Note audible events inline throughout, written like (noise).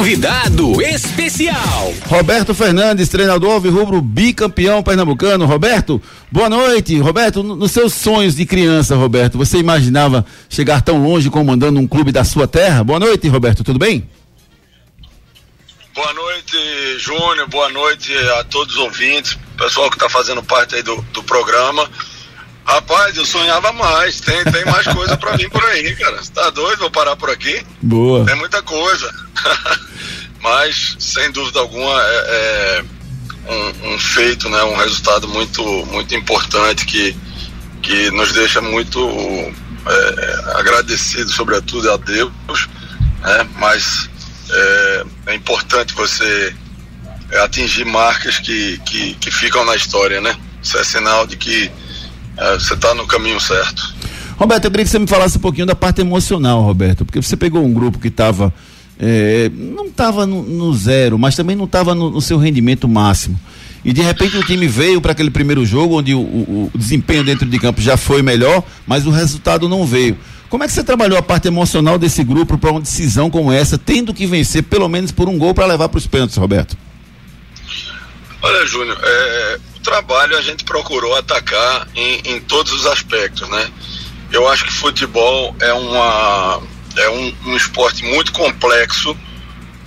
Convidado especial. Roberto Fernandes, treinador Rubro bicampeão pernambucano. Roberto, boa noite. Roberto, nos seus sonhos de criança, Roberto, você imaginava chegar tão longe comandando um clube da sua terra? Boa noite, Roberto, tudo bem? Boa noite, Júnior. Boa noite a todos os ouvintes, pessoal que está fazendo parte aí do, do programa. Rapaz, eu sonhava mais. Tem, tem mais coisa para vir por aí, cara. Você tá doido? Vou parar por aqui? Boa. Tem muita coisa. (laughs) Mas, sem dúvida alguma, é, é um, um, feito, né? Um resultado muito, muito importante que, que nos deixa muito é, agradecidos, sobretudo a Deus. Né? Mas é, é importante você atingir marcas que, que, que ficam na história, né? Isso é sinal de que é, você está no caminho certo. Roberto, eu queria que você me falasse um pouquinho da parte emocional, Roberto, porque você pegou um grupo que estava. É, não estava no, no, zero, mas também não estava no, no, seu rendimento máximo. E de repente o time veio para aquele primeiro jogo, onde o, o, o, desempenho dentro de campo já foi melhor, mas o resultado não veio. Como é que você trabalhou a parte emocional desse grupo para uma decisão como essa, tendo que vencer pelo menos por um gol para levar para os pênaltis, Roberto? Olha, Júnior, é, trabalho a gente procurou atacar em, em todos os aspectos, né? Eu acho que futebol é, uma, é um, um esporte muito complexo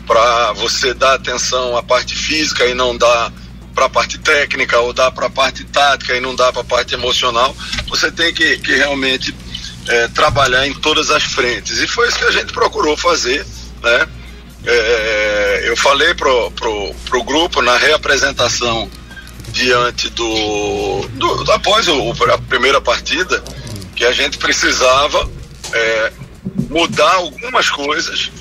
para você dar atenção à parte física e não dar para a parte técnica ou dar para a parte tática e não dar para a parte emocional. Você tem que, que realmente é, trabalhar em todas as frentes e foi isso que a gente procurou fazer, né? É, eu falei pro, pro, pro grupo na reapresentação diante do, do após o, a primeira partida que a gente precisava é, mudar algumas coisas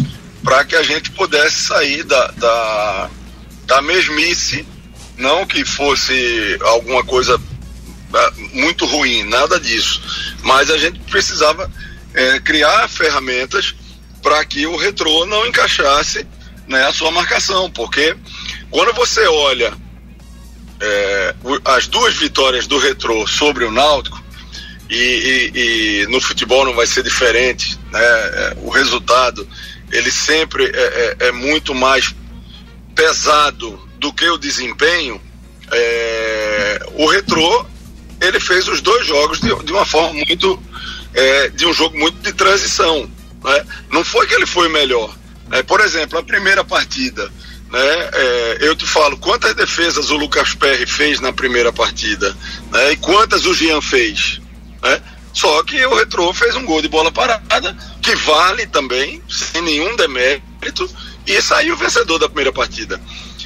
para que a gente pudesse sair da, da, da mesmice, não que fosse alguma coisa é, muito ruim, nada disso, mas a gente precisava é, criar ferramentas para que o retrô não encaixasse né, a sua marcação, porque quando você olha é, as duas vitórias do Retrô sobre o Náutico, e, e, e, no futebol não vai ser diferente, né? É, o resultado ele sempre é, é, é, muito mais pesado do que o desempenho. É, o Retrô ele fez os dois jogos de, de uma forma muito é, de um jogo muito de transição, né? Não foi que ele foi melhor. Né? Por exemplo, a primeira partida né? É, eu te falo quantas defesas o Lucas Perry fez na primeira partida, né? E quantas o Jean fez, né? Só que o Retrô fez um gol de bola parada, que vale também, sem nenhum demérito, e saiu vencedor da primeira partida.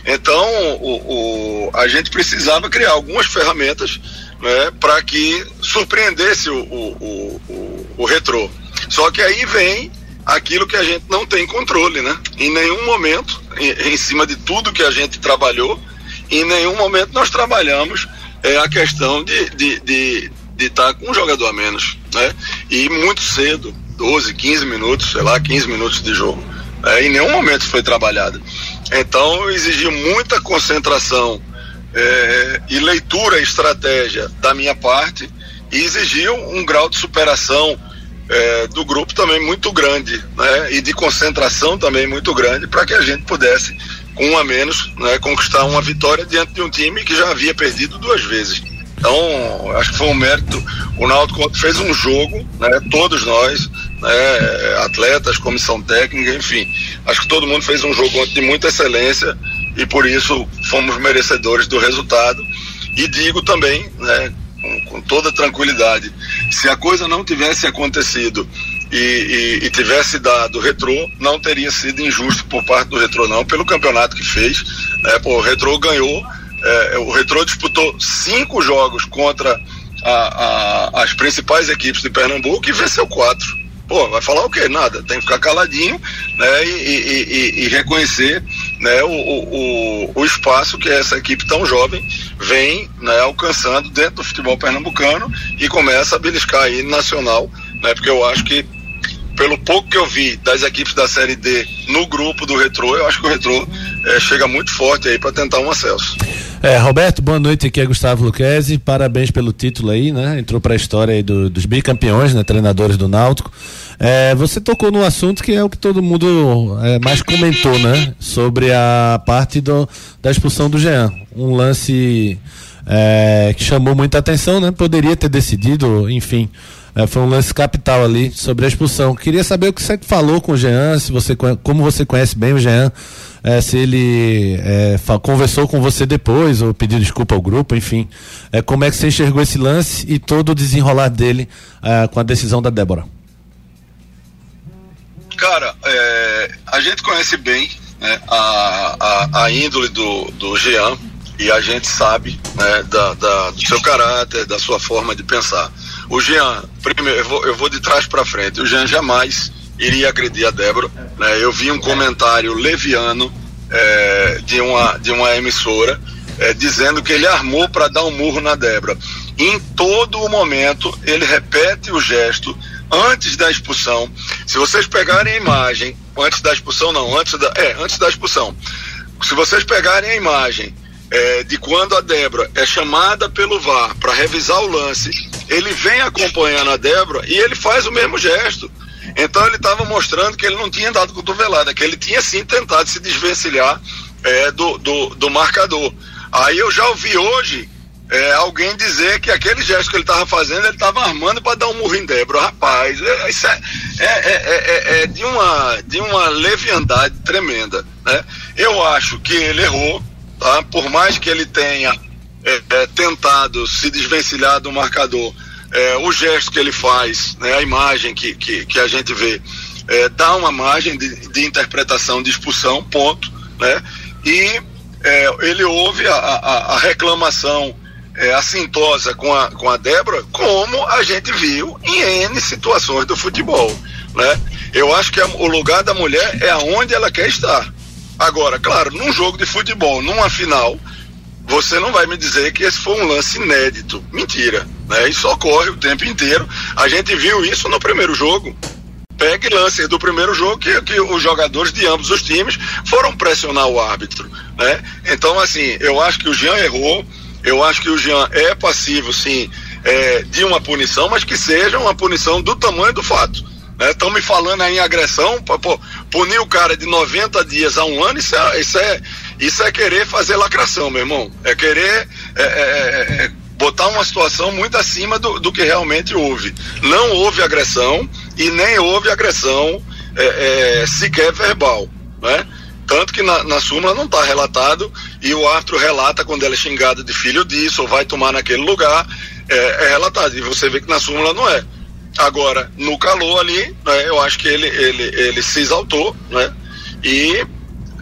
Então, o, o a gente precisava criar algumas ferramentas né, para que surpreendesse o, o, o, o Retrô. Só que aí vem aquilo que a gente não tem controle, né? Em nenhum momento, em, em cima de tudo que a gente trabalhou, em nenhum momento nós trabalhamos é, a questão de estar de, de, de tá com um jogador a menos, né? E muito cedo, 12, 15 minutos, sei lá, 15 minutos de jogo. É, em nenhum momento foi trabalhado. Então exigiu muita concentração é, e leitura estratégia da minha parte e exigiu um grau de superação é, do grupo também muito grande, né? E de concentração também muito grande para que a gente pudesse, com um a menos, né, conquistar uma vitória diante de um time que já havia perdido duas vezes. Então, acho que foi um mérito. O Náutico fez um jogo, né? Todos nós, né? Atletas, comissão técnica, enfim. Acho que todo mundo fez um jogo de muita excelência e por isso fomos merecedores do resultado. E digo também, né? com, com toda tranquilidade. Se a coisa não tivesse acontecido e, e, e, tivesse dado retrô, não teria sido injusto por parte do retrô, não, pelo campeonato que fez. Né? Pô, o retrô ganhou, é, o retrô disputou cinco jogos contra a, a, as principais equipes de Pernambuco e venceu quatro. Pô, vai falar o quê? Nada. Tem que ficar caladinho né, e, e reconhecer né, o, o, o espaço que essa equipe tão jovem vem né, alcançando dentro do futebol pernambucano e começa a beliscar aí nacional, né, porque eu acho que pelo pouco que eu vi das equipes da Série D no grupo do Retrô, eu acho que o Retrô é, chega muito forte aí para tentar um acesso. É, Roberto, boa noite, aqui é Gustavo Luquezzi, parabéns pelo título aí, né? Entrou para a história aí do, dos bicampeões, né? Treinadores do Náutico. É, você tocou no assunto que é o que todo mundo é, mais comentou, né? Sobre a parte do, da expulsão do Jean. Um lance é, que chamou muita atenção, né? Poderia ter decidido, enfim. É, foi um lance capital ali sobre a expulsão. Queria saber o que você falou com o Jean, se você, como você conhece bem o Jean, é, se ele é, conversou com você depois ou pediu desculpa ao grupo, enfim. Como é que você enxergou esse lance e todo o desenrolar dele com a decisão da Débora? Cara, é, a gente conhece bem né, a, a, a índole do, do Jean e a gente sabe né, da, da, do seu caráter, da sua forma de pensar. O Jean, primeiro, eu vou, eu vou de trás para frente, o Jean jamais iria agredir a Débora. Né? Eu vi um comentário leviano é, de, uma, de uma emissora é, dizendo que ele armou para dar um murro na Débora. Em todo o momento, ele repete o gesto antes da expulsão. Se vocês pegarem a imagem, antes da expulsão, não, antes da, é, antes da expulsão. Se vocês pegarem a imagem é, de quando a Débora é chamada pelo VAR para revisar o lance, ele vem acompanhando a Débora e ele faz o mesmo gesto. Então ele estava mostrando que ele não tinha dado cotovelada, que ele tinha sim tentado se desvencilhar é, do, do, do, marcador. Aí eu já ouvi hoje é, alguém dizer que aquele gesto que ele estava fazendo, ele estava armando para dar um murro em Débora. Rapaz, é, isso é, é, é, de, uma, de uma leviandade tremenda. Né? Eu acho que ele errou Tá? Por mais que ele tenha é, é, tentado se desvencilhar do marcador, é, o gesto que ele faz, né, a imagem que, que, que a gente vê, é, dá uma margem de, de, interpretação de expulsão, ponto. Né? E é, ele ouve a, a, a reclamação é, assintosa com a, com a Débora, como a gente viu em N situações do futebol. Né? Eu acho que a, o lugar da mulher é aonde ela quer estar. Agora, claro, num jogo de futebol, numa final, você não vai me dizer que esse foi um lance inédito. Mentira. Né? Isso ocorre o tempo inteiro. A gente viu isso no primeiro jogo. Pegue lances do primeiro jogo que, que os jogadores de ambos os times foram pressionar o árbitro. Né? Então, assim, eu acho que o Jean errou. Eu acho que o Jean é passivo, sim, é, de uma punição, mas que seja uma punição do tamanho do fato. Estão né? me falando aí em agressão, pô, punir o cara de 90 dias a um ano, isso é, isso é, isso é querer fazer lacração, meu irmão. É querer é, é, é, é botar uma situação muito acima do, do, que realmente houve. Não houve agressão e nem houve agressão sequer verbal. Né? Tanto que na, na súmula não está relatado e o árbitro relata quando ela é xingada de filho disso ou vai tomar naquele lugar, é, relatado. E você vê que na súmula não é. Agora, no calor ali, né, eu acho que ele, ele, ele se exaltou, né? E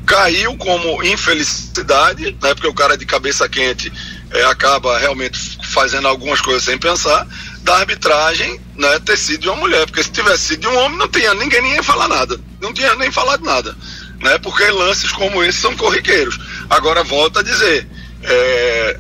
caiu como infelicidade, né? Porque o cara de cabeça quente é, acaba realmente fazendo algumas coisas sem pensar, da arbitragem né, ter sido de uma mulher. Porque se tivesse sido de um homem, não tinha ninguém nem falar nada. Não tinha nem falado nada. Né? Porque lances como esse são corriqueiros. Agora, volta a dizer, é,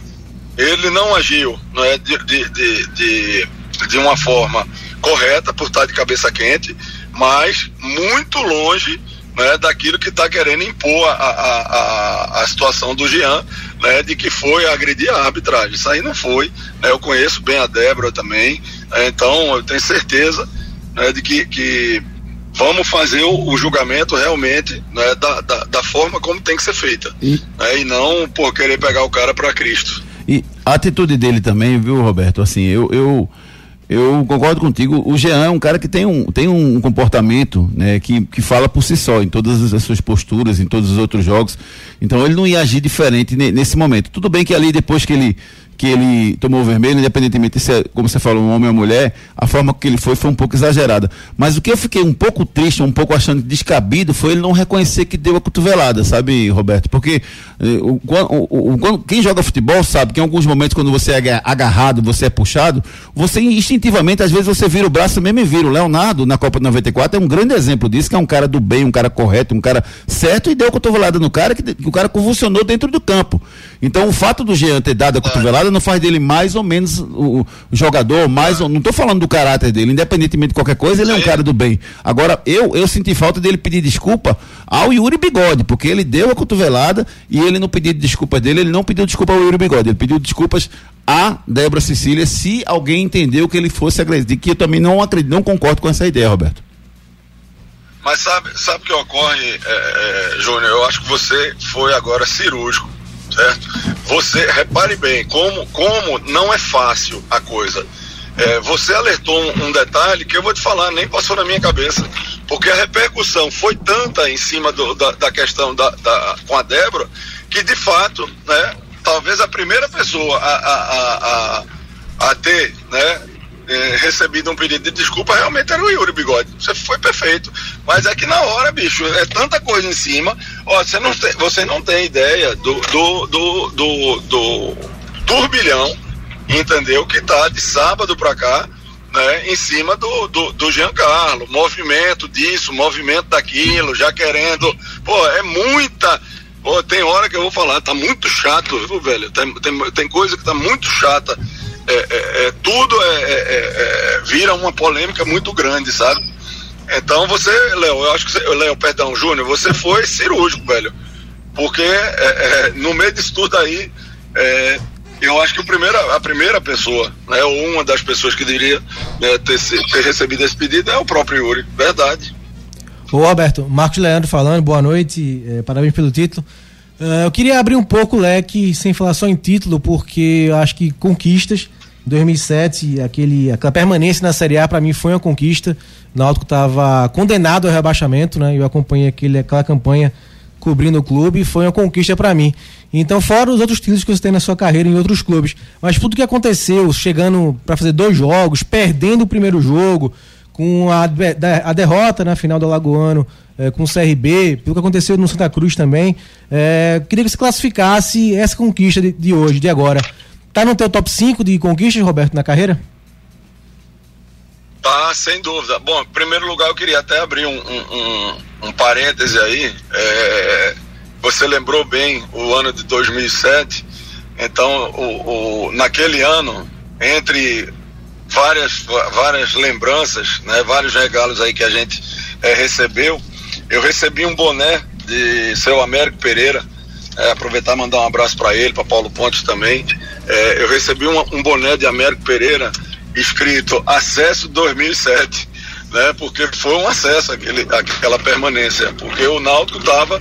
ele não agiu né, de, de, de, de, de uma forma correta por estar de cabeça quente, mas muito longe né, daquilo que está querendo impor a, a, a, a, situação do Jean, né, de que foi agredir a arbitragem. Isso aí não foi. Né, eu conheço bem a Débora também, né, então eu tenho certeza né, de que, que vamos fazer o, o julgamento realmente né, da, da, da, forma como tem que ser feita. E, né, e não por querer pegar o cara para Cristo. E a atitude dele também, viu, Roberto? Assim, eu, eu eu concordo contigo. O Jean é um cara que tem um, tem um comportamento né, que, que fala por si só, em todas as suas posturas, em todos os outros jogos. Então ele não ia agir diferente nesse momento. Tudo bem que ali, depois que ele que ele tomou o vermelho, independentemente se é, como você falou, um homem ou mulher, a forma que ele foi foi um pouco exagerada. Mas o que eu fiquei um pouco triste, um pouco achando descabido, foi ele não reconhecer que deu a cotovelada, sabe, Roberto? Porque eh, o, o, o, quem joga futebol sabe que em alguns momentos, quando você é agarrado, você é puxado, você instintivamente, às vezes, você vira o braço mesmo e vira. O Leonardo, na Copa 94, é um grande exemplo disso, que é um cara do bem, um cara correto, um cara certo, e deu a cotovelada no cara, que, que o cara convulsionou dentro do campo. Então, o fato do Jean ter dado a cotovelada não faz dele mais ou menos o, jogador, mais ou, não estou falando do caráter dele, independentemente de qualquer coisa, ele é um cara do bem. Agora, eu, eu senti falta dele pedir desculpa ao Yuri Bigode, porque ele deu a cotovelada e ele não pediu desculpa dele, ele não pediu desculpa ao Yuri Bigode, ele pediu desculpas a Débora Cecília se alguém entendeu que ele fosse agredir, que eu também não acredito, não concordo com essa ideia, Roberto. Mas sabe, sabe o que ocorre, é, é, Júnior? Eu acho que você foi agora cirúrgico, certo? Você, repare bem, como, como não é fácil a coisa. É, você alertou um, um, detalhe que eu vou te falar, nem passou na minha cabeça, porque a repercussão foi tanta em cima do, da, da, questão da, da, com a Débora, que de fato, né, talvez a primeira pessoa a, a, a, a ter né, é, recebido um pedido de desculpa realmente era o Yuri Bigode. Você foi perfeito. Mas é que na hora, bicho, é tanta coisa em cima. Ó, você não tem, você não tem ideia do, do, do, do, do turbilhão, entendeu? Que tá de sábado pra cá. Né, em cima do, do, do Giancarlo, movimento disso, movimento daquilo, já querendo. Pô, é muita. Pô, tem hora que eu vou falar, tá muito chato, viu, velho? Tem, tem, tem coisa que tá muito chata é, é, é, tudo é, é, vira uma polêmica muito grande, sabe? Então você, Léo, eu acho que Léo, perdão, Júnior, você foi cirúrgico, velho. Porque no meio disso tudo aí, eu acho que o primeiro, a primeira pessoa, né, ou uma das pessoas que deveria né, ter, ter recebido esse pedido é o próprio Yuri, verdade. Ô Roberto, Marcos Leandro falando, boa noite, parabéns pelo título. Uh, eu queria abrir um pouco o leque, sem falar só em título, porque eu acho que conquistas. 2007, aquele, aquela permanência na Série A para mim foi uma conquista. O Náutico estava condenado ao rebaixamento, né? Eu acompanhei aquele, aquela campanha cobrindo o clube foi uma conquista para mim. Então, fora os outros títulos que você tem na sua carreira em outros clubes, mas tudo que aconteceu, chegando para fazer dois jogos, perdendo o primeiro jogo, com a, a derrota na final do Alagoano é, com o CRB, pelo que aconteceu no Santa Cruz também. É, queria que você classificasse essa conquista de, de, hoje, de agora. Tá no teu top 5 de conquistas, Roberto, na carreira? Tá, sem dúvida. Bom, em primeiro lugar eu queria até abrir um, um, um, um parêntese aí. É, você lembrou bem o ano de 2007. Então, o, o, naquele ano, entre várias, várias lembranças, né, vários regalos aí que a gente é, recebeu, eu recebi um boné de seu Américo Pereira. É, aproveitar e mandar um abraço para ele, para Paulo Pontes também. É, eu recebi um, um boné de Américo Pereira escrito Acesso 2007, né? Porque foi um acesso aquele, aquela permanência, porque o Náutico estava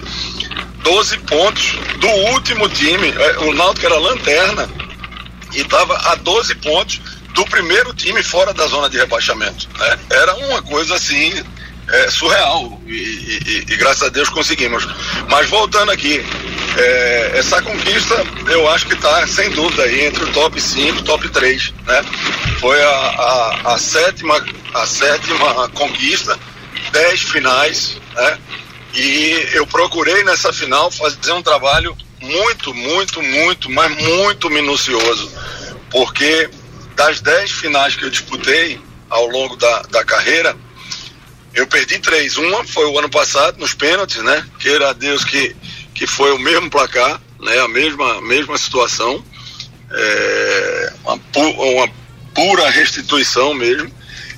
12 pontos do último time. É, o Náutico era lanterna e estava a 12 pontos do primeiro time fora da zona de rebaixamento. Né? Era uma coisa assim é, surreal e, e, e, graças a Deus conseguimos. Mas voltando aqui, é, essa conquista eu acho que está sem dúvida aí entre o top 5 top 3. Né? Foi a, a, a, sétima, a sétima conquista, 10 finais, né? E eu procurei nessa final fazer um trabalho muito, muito, muito, mas muito minucioso. Porque das 10 finais que eu disputei ao longo da, da carreira, eu perdi três. Uma foi o ano passado, nos pênaltis, né? Queira Deus que, que foi o mesmo placar, né? A mesma, mesma situação. É, uma, uma pura restituição mesmo.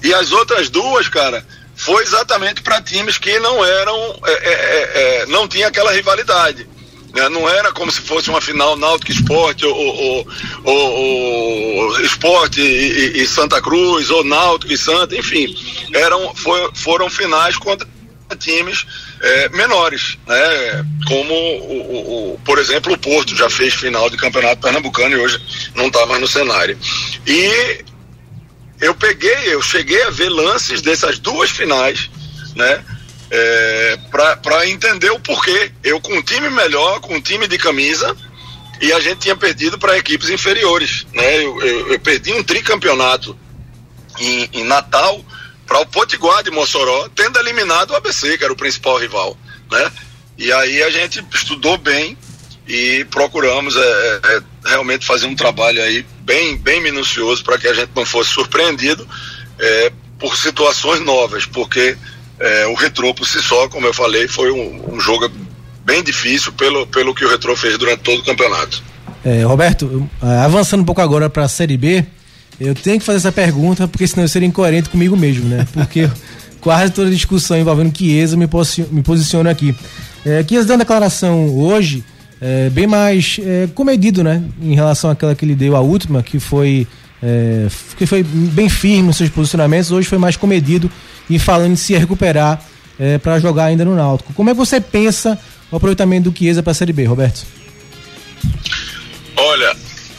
E as outras duas, cara, foi exatamente para times que não eram, é, é, é, é não tinha aquela rivalidade. Né? Não era como se fosse uma final Náutico Esporte ou, ou, ou, ou Esporte e, e, Santa Cruz, ou Náutico e Santa, enfim. Eram, foi, foram finais contra times é, menores, né? Como o, o, por exemplo, o Porto já fez final de campeonato pernambucano e hoje não está mais no cenário. E eu peguei, eu cheguei a ver lances dessas duas finais, né? é, para entender o porquê. Eu com um time melhor, com um time de camisa, e a gente tinha perdido para equipes inferiores. Né? Eu, eu, eu, perdi um tricampeonato em, em Natal para o Potiguar de Mossoró, tendo eliminado o ABC, que era o principal rival. Né? E aí a gente estudou bem e procuramos é, é, é realmente fazer um trabalho aí bem, bem minucioso para que a gente não fosse surpreendido é, por situações novas, porque é, o Retrô por si só, como eu falei, foi um, um, jogo bem difícil pelo, pelo que o Retrô fez durante todo o campeonato. É, Roberto, avançando um pouco agora para a Série B, eu tenho que fazer essa pergunta porque senão eu seria incoerente comigo mesmo, né? Porque (laughs) quase toda discussão envolvendo Chiesa me, posiciono, me posiciona aqui. É, Chiesa deu uma declaração hoje é, bem mais é, comedido, né? Em relação àquela que ele deu a última, que foi, é, que foi bem firme nos seus posicionamentos, hoje foi mais comedido e falando em se recuperar é, para jogar ainda no Náutico. Como é que você pensa o aproveitamento do Chiesa para a Série B, Roberto? Olha,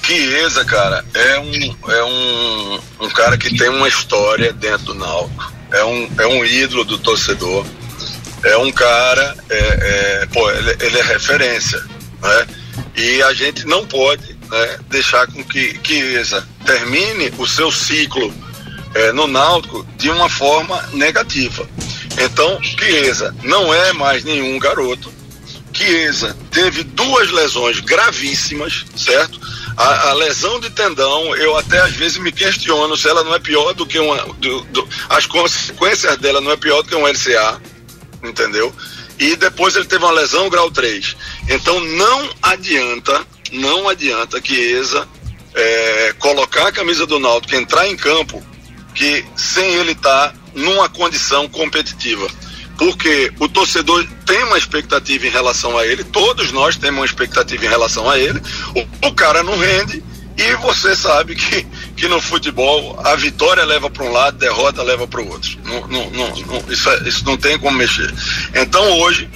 Chiesa, cara, é um, é um, um cara que tem uma história dentro do Náutico. É um, é um ídolo do torcedor. É um cara, é, é, pô, ele, ele, é referência, né? E a gente não pode né, deixar com que Chiesa termine o seu ciclo é, no Náutico de uma forma negativa. Então, Chiesa não é mais nenhum garoto. Chiesa teve duas lesões gravíssimas, certo? A, a, lesão de tendão, eu até às vezes me questiono se ela não é pior do que uma. Do, do, as consequências dela não é pior do que um LCA, entendeu? E depois ele teve uma lesão grau 3. Então não adianta, não adianta que ESA é, colocar a camisa do Náutico, entrar em campo, que sem ele estar tá numa condição competitiva porque o torcedor tem uma expectativa em relação a ele, todos nós temos uma expectativa em relação a ele, o, o cara não rende e você sabe que, que no futebol a vitória leva para um lado, a derrota leva para o outro. Não, não, não, isso, é, isso não tem como mexer. Então hoje,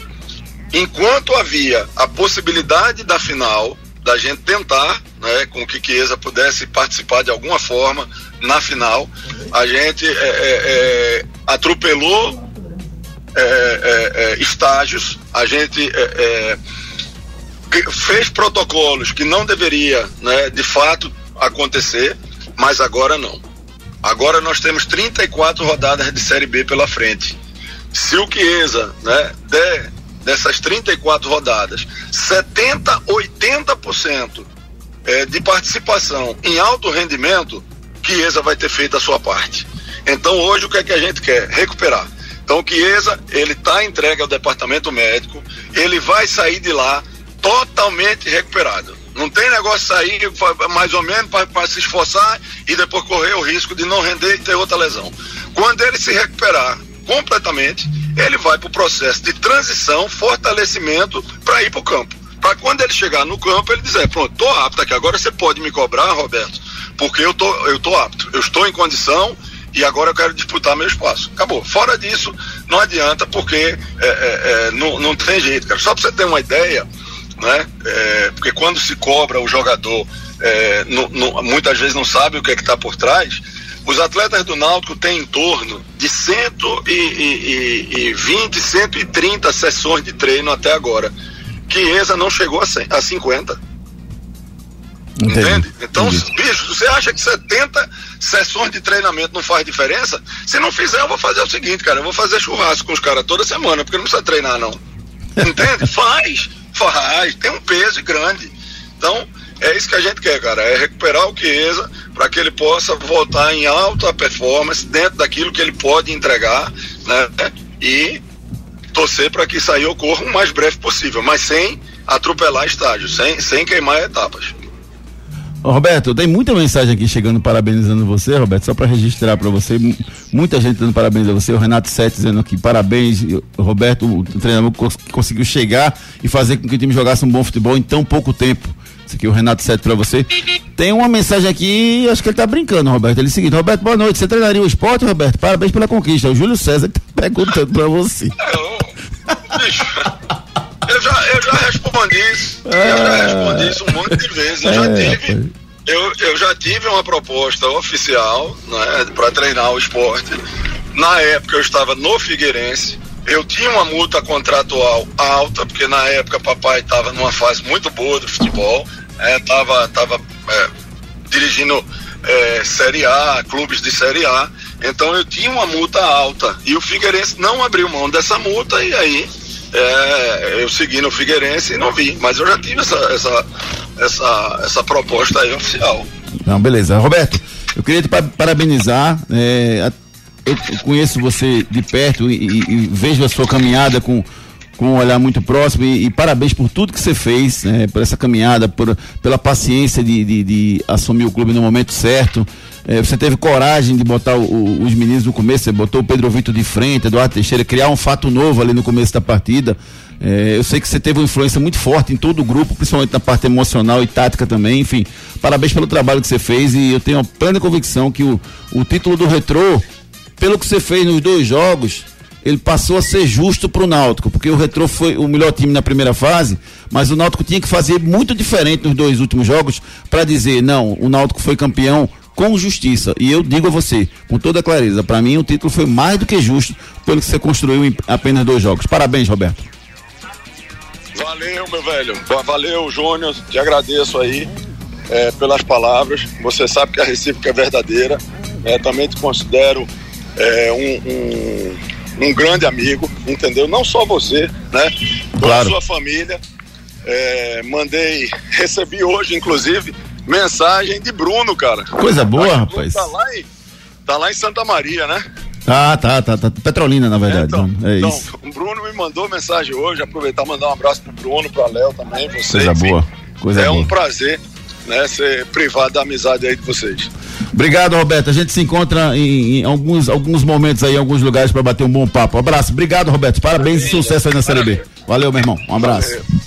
enquanto havia a possibilidade da final, da gente tentar, né, com que Chiesa pudesse participar de alguma forma na final, a gente é, é, é atropelou é, é, é, estágios, a gente é, fez protocolos que não deveria, né, de fato, acontecer, mas agora não. Agora nós temos 34 rodadas de Série B pela frente. Se o Chiesa né, der dessas 34 rodadas 70, 80% é, de participação em alto rendimento, Chiesa vai ter feito a sua parte. Então hoje o que é que a gente quer? Recuperar. Então Chiesa, ele está entregue ao departamento médico, ele vai sair de lá totalmente recuperado. Não tem negócio sair mais ou menos para se esforçar e depois correr o risco de não render e ter outra lesão. Quando ele se recuperar completamente, ele vai para o processo de transição, fortalecimento para ir para o campo. Para quando ele chegar no campo, ele dizer, pronto, estou apto aqui. Agora você pode me cobrar, Roberto, porque eu tô, eu tô apto, eu estou em condição e agora eu quero disputar meu espaço. Acabou. Fora disso, não adianta porque é, é, é, não, não tem jeito, cara. Só para você ter uma ideia, né? É, porque quando se cobra o jogador, é, no, no, muitas vezes não sabe o que é que está por trás. Os atletas do Náutico têm em torno de 120, 130 sessões de treino até agora. Chiesa não chegou a, 100, a 50. Entendi. Entende? Então, Entendi. bicho, você acha que 70 sessões de treinamento não faz diferença? Se não fizer, eu vou fazer o seguinte, cara, eu vou fazer churrasco com os caras toda semana, porque não precisa treinar, não. Entende? (laughs) faz, faz, tem um peso grande. Então, é isso que a gente quer, cara, é recuperar o Chiesa para que ele possa voltar em alta performance dentro daquilo que ele pode entregar, né? E torcer para que isso aí ocorra o mais breve possível, mas sem atropelar estágios, sem, sem queimar etapas. Roberto, tem muita mensagem aqui chegando parabenizando você, Roberto, só para registrar para você, muita gente dando parabéns a você, o Renato Sete dizendo aqui parabéns, Roberto, o treinador conseguiu chegar e fazer com que o time jogasse um bom futebol em tão pouco tempo. Isso aqui é o Renato Sete para você. Tem uma mensagem aqui, acho que ele tá brincando, Roberto. Ele é o seguinte, Roberto, boa noite. Você treinaria o esporte, Roberto? Parabéns pela conquista. O Júlio César que tá perguntando para você. Já, já respondi isso. Eu já ah. respondi isso um monte de vezes. Eu já é, tive. Eu, eu já tive uma proposta oficial né, para treinar o esporte. Na época eu estava no Figueirense. Eu tinha uma multa contratual alta, porque na época papai estava numa fase muito boa do futebol. Estava é, tava, é, dirigindo é, Série A, clubes de Série A. Então eu tinha uma multa alta. E o Figueirense não abriu mão dessa multa e aí é, eu segui no Figueirense e não vi, mas eu já tive essa, essa, essa, essa proposta aí oficial. Não, beleza. Roberto, eu queria te parabenizar. É, eu conheço você de perto e, e, e, vejo a sua caminhada com, com um olhar muito próximo e, e parabéns por tudo que você fez, né, por essa caminhada, por, pela paciência de, de, de assumir o clube no momento certo. É, você teve coragem de botar o, o, os meninos no começo, você botou o Pedro Vitor de frente, Eduardo Teixeira, criar um fato novo ali no começo da partida. É, eu sei que você teve uma influência muito forte em todo o grupo, principalmente na parte emocional e tática também. Enfim, parabéns pelo trabalho que você fez e eu tenho a plena convicção que o, o título do Retrô, pelo que você fez nos dois jogos, ele passou a ser justo para o Náutico, porque o Retrô foi o melhor time na primeira fase, mas o Náutico tinha que fazer muito diferente nos dois últimos jogos para dizer, não, o Náutico foi campeão com justiça. E eu digo a você, com toda clareza, para mim o título foi mais do que justo pelo que você construiu em apenas dois jogos. Parabéns, Roberto. Valeu, meu velho. Valeu, Júnior. Te agradeço aí é, pelas palavras. Você sabe que a recíproca é verdadeira. É, também te considero é, um, um, um, grande amigo, entendeu? Não só você, né? Toda claro. a sua família. É, mandei, (laughs) recebi hoje, inclusive, mensagem de Bruno, cara. Coisa boa, rapaz. Tá lá, em, tá lá em Santa Maria, né? Ah, tá, tá, tá. Petrolina, na verdade. então, é então, isso. o Bruno me mandou mensagem hoje, aproveitar e mandar um abraço pro Bruno, pra Léo também, você. Coisa boa. Coisa é boa. um prazer, né, ser privado da amizade aí de vocês. Obrigado, Roberto. A gente se encontra em, em alguns, alguns momentos aí, em alguns lugares para bater um bom papo. Um abraço. Obrigado, Roberto. Parabéns e sucesso aí na Série B. Valeu, meu irmão. Um abraço. Valeu.